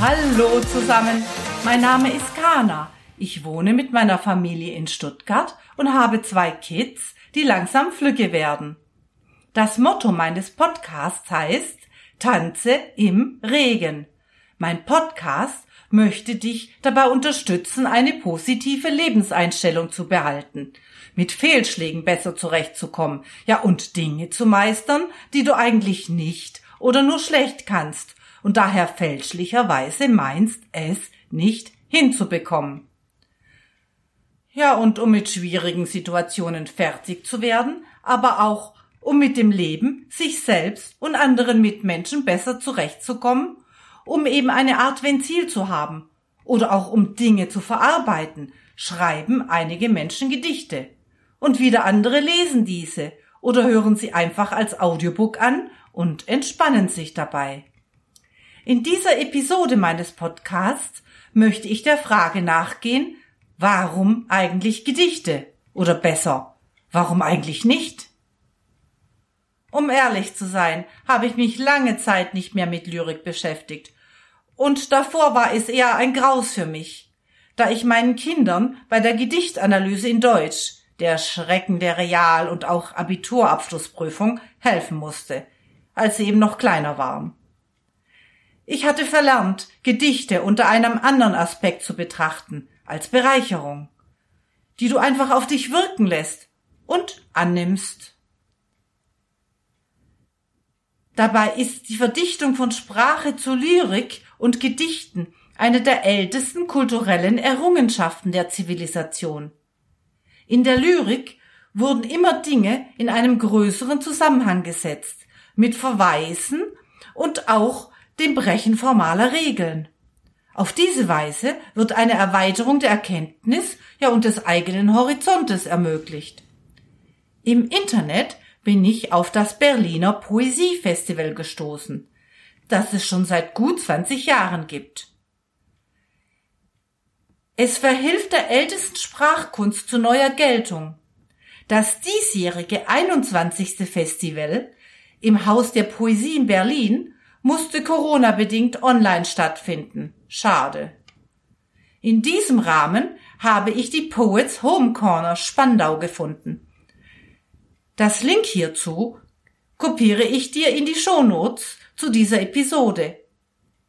Hallo zusammen, mein Name ist Kana. Ich wohne mit meiner Familie in Stuttgart und habe zwei Kids, die langsam flügge werden. Das Motto meines Podcasts heißt Tanze im Regen. Mein Podcast möchte dich dabei unterstützen, eine positive Lebenseinstellung zu behalten, mit Fehlschlägen besser zurechtzukommen, ja und Dinge zu meistern, die du eigentlich nicht oder nur schlecht kannst und daher fälschlicherweise meinst, es nicht hinzubekommen. Ja, und um mit schwierigen Situationen fertig zu werden, aber auch um mit dem Leben, sich selbst und anderen Mitmenschen besser zurechtzukommen, um eben eine Art Ventil zu haben oder auch um Dinge zu verarbeiten, schreiben einige Menschen Gedichte. Und wieder andere lesen diese oder hören sie einfach als Audiobook an und entspannen sich dabei. In dieser Episode meines Podcasts möchte ich der Frage nachgehen, warum eigentlich Gedichte? Oder besser, warum eigentlich nicht? Um ehrlich zu sein, habe ich mich lange Zeit nicht mehr mit Lyrik beschäftigt. Und davor war es eher ein Graus für mich, da ich meinen Kindern bei der Gedichtanalyse in Deutsch, der Schrecken der Real- und auch Abiturabschlussprüfung, helfen musste, als sie eben noch kleiner waren. Ich hatte verlernt, Gedichte unter einem anderen Aspekt zu betrachten, als Bereicherung, die du einfach auf dich wirken lässt und annimmst. Dabei ist die Verdichtung von Sprache zu Lyrik und Gedichten eine der ältesten kulturellen Errungenschaften der Zivilisation. In der Lyrik wurden immer Dinge in einem größeren Zusammenhang gesetzt, mit Verweisen und auch dem Brechen formaler Regeln. Auf diese Weise wird eine Erweiterung der Erkenntnis ja und des eigenen Horizontes ermöglicht. Im Internet bin ich auf das Berliner Poesiefestival gestoßen, das es schon seit gut 20 Jahren gibt. Es verhilft der ältesten Sprachkunst zu neuer Geltung. Das diesjährige 21. Festival im Haus der Poesie in Berlin musste Corona-bedingt online stattfinden. Schade. In diesem Rahmen habe ich die Poets Home Corner Spandau gefunden. Das Link hierzu kopiere ich dir in die Shownotes zu dieser Episode.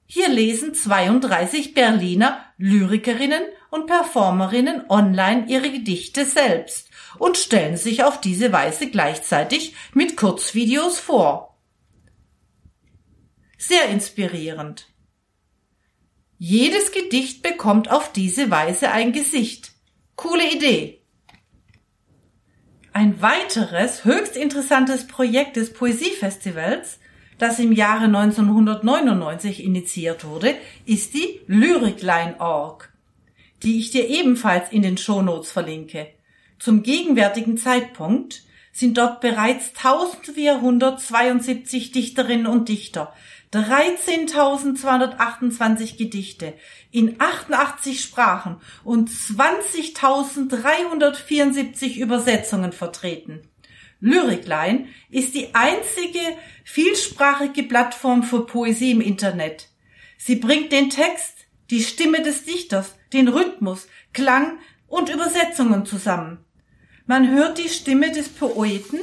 Hier lesen 32 Berliner Lyrikerinnen und Performerinnen online ihre Gedichte selbst und stellen sich auf diese Weise gleichzeitig mit Kurzvideos vor. Sehr inspirierend. Jedes Gedicht bekommt auf diese Weise ein Gesicht. Coole Idee. Ein weiteres höchst interessantes Projekt des Poesiefestivals, das im Jahre 1999 initiiert wurde, ist die Lyricline.org, die ich dir ebenfalls in den Shownotes verlinke. Zum gegenwärtigen Zeitpunkt sind dort bereits 1472 Dichterinnen und Dichter 13.228 Gedichte in 88 Sprachen und 20.374 Übersetzungen vertreten. Lyricline ist die einzige vielsprachige Plattform für Poesie im Internet. Sie bringt den Text, die Stimme des Dichters, den Rhythmus, Klang und Übersetzungen zusammen. Man hört die Stimme des Poeten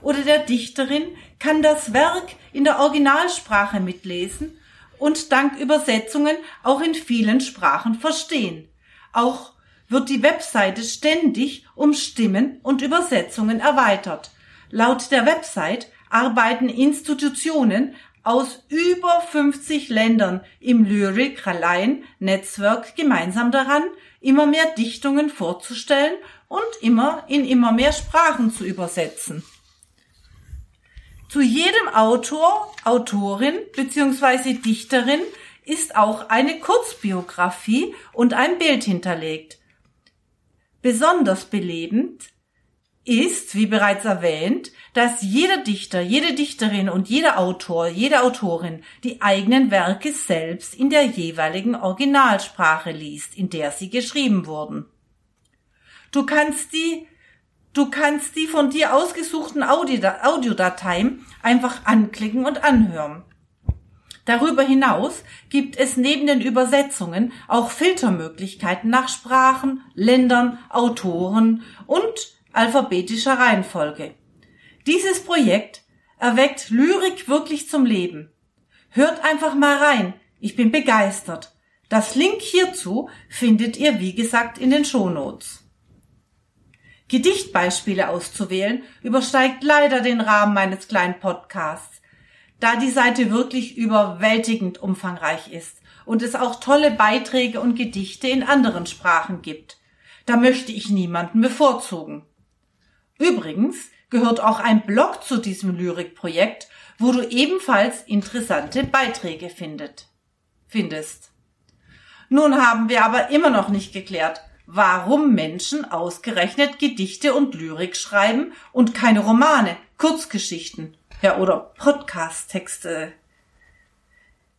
oder der Dichterin kann das Werk in der Originalsprache mitlesen und dank Übersetzungen auch in vielen Sprachen verstehen. Auch wird die Webseite ständig um Stimmen und Übersetzungen erweitert. Laut der Website arbeiten Institutionen aus über 50 Ländern im Lyric Raleigh Netzwerk gemeinsam daran, immer mehr Dichtungen vorzustellen und immer in immer mehr Sprachen zu übersetzen. Zu jedem Autor, Autorin bzw. Dichterin ist auch eine Kurzbiografie und ein Bild hinterlegt. Besonders belebend ist, wie bereits erwähnt, dass jeder Dichter, jede Dichterin und jeder Autor, jede Autorin die eigenen Werke selbst in der jeweiligen Originalsprache liest, in der sie geschrieben wurden. Du kannst die, du kannst die von dir ausgesuchten Audiodateien einfach anklicken und anhören. Darüber hinaus gibt es neben den Übersetzungen auch Filtermöglichkeiten nach Sprachen, Ländern, Autoren und alphabetischer Reihenfolge. Dieses Projekt erweckt Lyrik wirklich zum Leben. Hört einfach mal rein. Ich bin begeistert. Das Link hierzu findet ihr wie gesagt in den Shownotes. Gedichtbeispiele auszuwählen übersteigt leider den Rahmen meines kleinen Podcasts, da die Seite wirklich überwältigend umfangreich ist und es auch tolle Beiträge und Gedichte in anderen Sprachen gibt. Da möchte ich niemanden bevorzugen. Übrigens gehört auch ein Blog zu diesem Lyrikprojekt, wo du ebenfalls interessante Beiträge findet, findest. Nun haben wir aber immer noch nicht geklärt, warum Menschen ausgerechnet Gedichte und Lyrik schreiben und keine Romane, Kurzgeschichten, ja oder Podcast-Texte.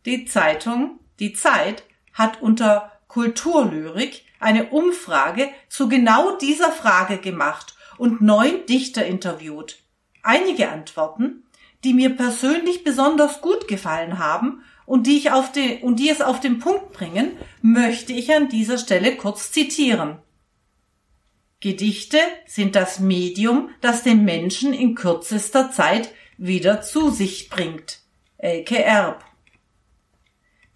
Die Zeitung, die Zeit, hat unter Kulturlyrik eine Umfrage zu genau dieser Frage gemacht und neun Dichter interviewt. Einige Antworten, die mir persönlich besonders gut gefallen haben und die ich auf den, und die es auf den Punkt bringen, möchte ich an dieser Stelle kurz zitieren. Gedichte sind das Medium, das den Menschen in kürzester Zeit wieder zu sich bringt. Elke Erb.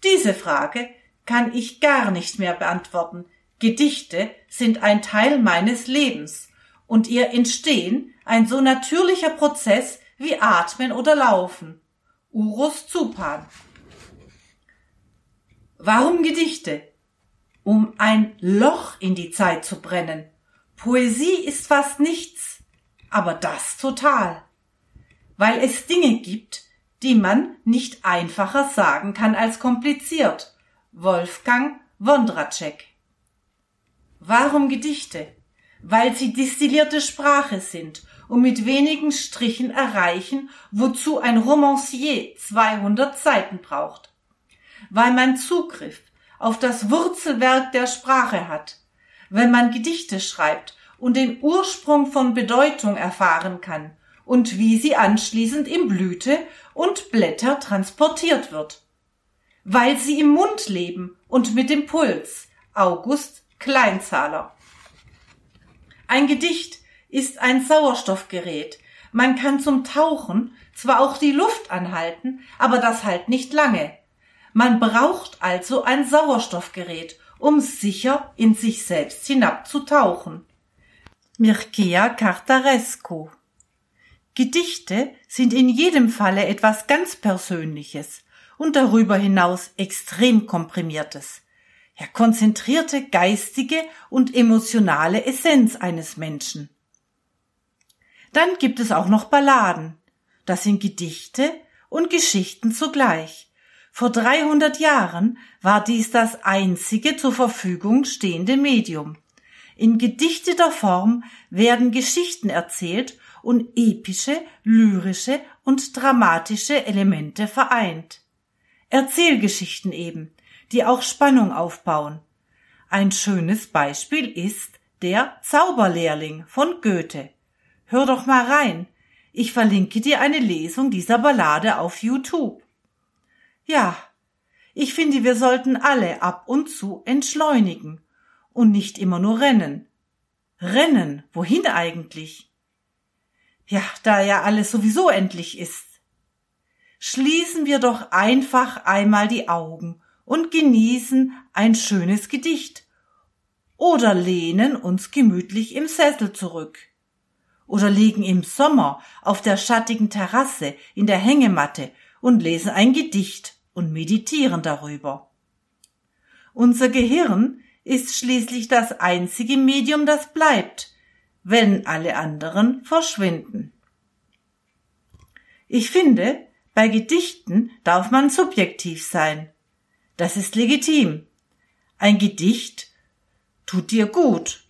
Diese Frage kann ich gar nicht mehr beantworten. Gedichte sind ein Teil meines Lebens und ihr Entstehen ein so natürlicher Prozess wie Atmen oder Laufen. Urus Zupan. Warum Gedichte? Um ein Loch in die Zeit zu brennen. Poesie ist fast nichts, aber das total. Weil es Dinge gibt, die man nicht einfacher sagen kann als kompliziert. Wolfgang Wondracek. Warum Gedichte? weil sie distillierte Sprache sind und mit wenigen Strichen erreichen, wozu ein Romancier 200 Seiten braucht. Weil man Zugriff auf das Wurzelwerk der Sprache hat, wenn man Gedichte schreibt und den Ursprung von Bedeutung erfahren kann und wie sie anschließend in Blüte und Blätter transportiert wird. Weil sie im Mund leben und mit dem Puls. August Kleinzahler. Ein Gedicht ist ein Sauerstoffgerät. Man kann zum Tauchen zwar auch die Luft anhalten, aber das halt nicht lange. Man braucht also ein Sauerstoffgerät, um sicher in sich selbst hinabzutauchen. Mircea Cartarescu Gedichte sind in jedem Falle etwas ganz Persönliches und darüber hinaus extrem komprimiertes ja, konzentrierte geistige und emotionale Essenz eines Menschen. Dann gibt es auch noch Balladen. Das sind Gedichte und Geschichten zugleich. Vor 300 Jahren war dies das einzige zur Verfügung stehende Medium. In gedichteter Form werden Geschichten erzählt und epische, lyrische und dramatische Elemente vereint. Erzählgeschichten eben, die auch Spannung aufbauen. Ein schönes Beispiel ist der Zauberlehrling von Goethe. Hör doch mal rein. Ich verlinke dir eine Lesung dieser Ballade auf YouTube. Ja, ich finde, wir sollten alle ab und zu entschleunigen und nicht immer nur rennen. Rennen, wohin eigentlich? Ja, da ja alles sowieso endlich ist. Schließen wir doch einfach einmal die Augen und genießen ein schönes Gedicht oder lehnen uns gemütlich im Sessel zurück oder liegen im Sommer auf der schattigen Terrasse in der Hängematte und lesen ein Gedicht und meditieren darüber. Unser Gehirn ist schließlich das einzige Medium, das bleibt, wenn alle anderen verschwinden. Ich finde, bei Gedichten darf man subjektiv sein. Das ist legitim. Ein Gedicht tut dir gut.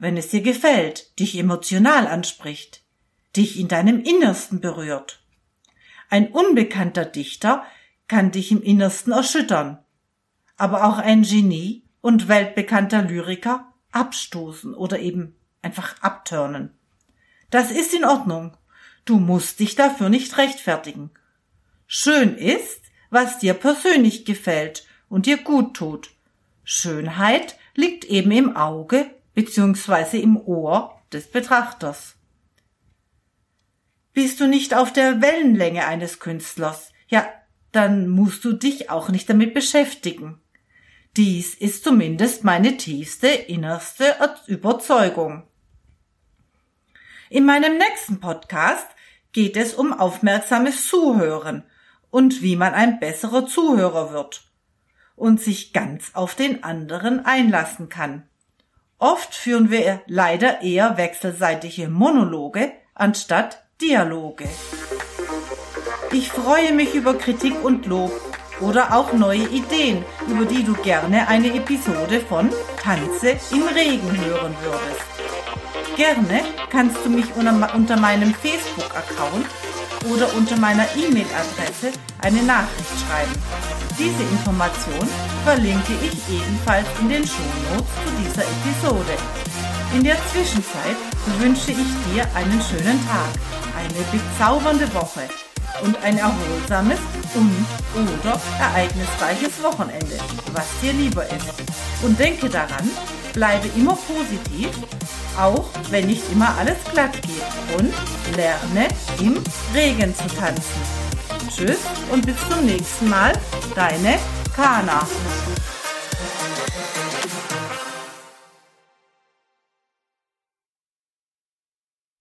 wenn es dir gefällt, dich emotional anspricht, dich in deinem Innersten berührt. Ein unbekannter Dichter kann dich im Innersten erschüttern, aber auch ein Genie und weltbekannter Lyriker abstoßen oder eben einfach abturnen. Das ist in Ordnung. Du musst dich dafür nicht rechtfertigen. Schön ist, was dir persönlich gefällt und dir gut tut. Schönheit liegt eben im Auge bzw. im Ohr des Betrachters. Bist du nicht auf der Wellenlänge eines Künstlers, ja, dann musst du dich auch nicht damit beschäftigen. Dies ist zumindest meine tiefste innerste Überzeugung. In meinem nächsten Podcast geht es um aufmerksames Zuhören und wie man ein besserer Zuhörer wird und sich ganz auf den anderen einlassen kann. Oft führen wir leider eher wechselseitige Monologe anstatt Dialoge. Ich freue mich über Kritik und Lob oder auch neue Ideen, über die du gerne eine Episode von Tanze im Regen hören würdest. Gerne kannst du mich unter meinem Facebook-Account oder unter meiner E-Mail-Adresse eine Nachricht schreiben. Diese Information verlinke ich ebenfalls in den Shownotes zu dieser Episode. In der Zwischenzeit wünsche ich dir einen schönen Tag, eine bezaubernde Woche und ein erholsames und oder ereignisreiches Wochenende, was dir lieber ist. Und denke daran, bleibe immer positiv, auch wenn nicht immer alles glatt geht und lerne im Regen zu tanzen. Tschüss und bis zum nächsten Mal, deine Kana.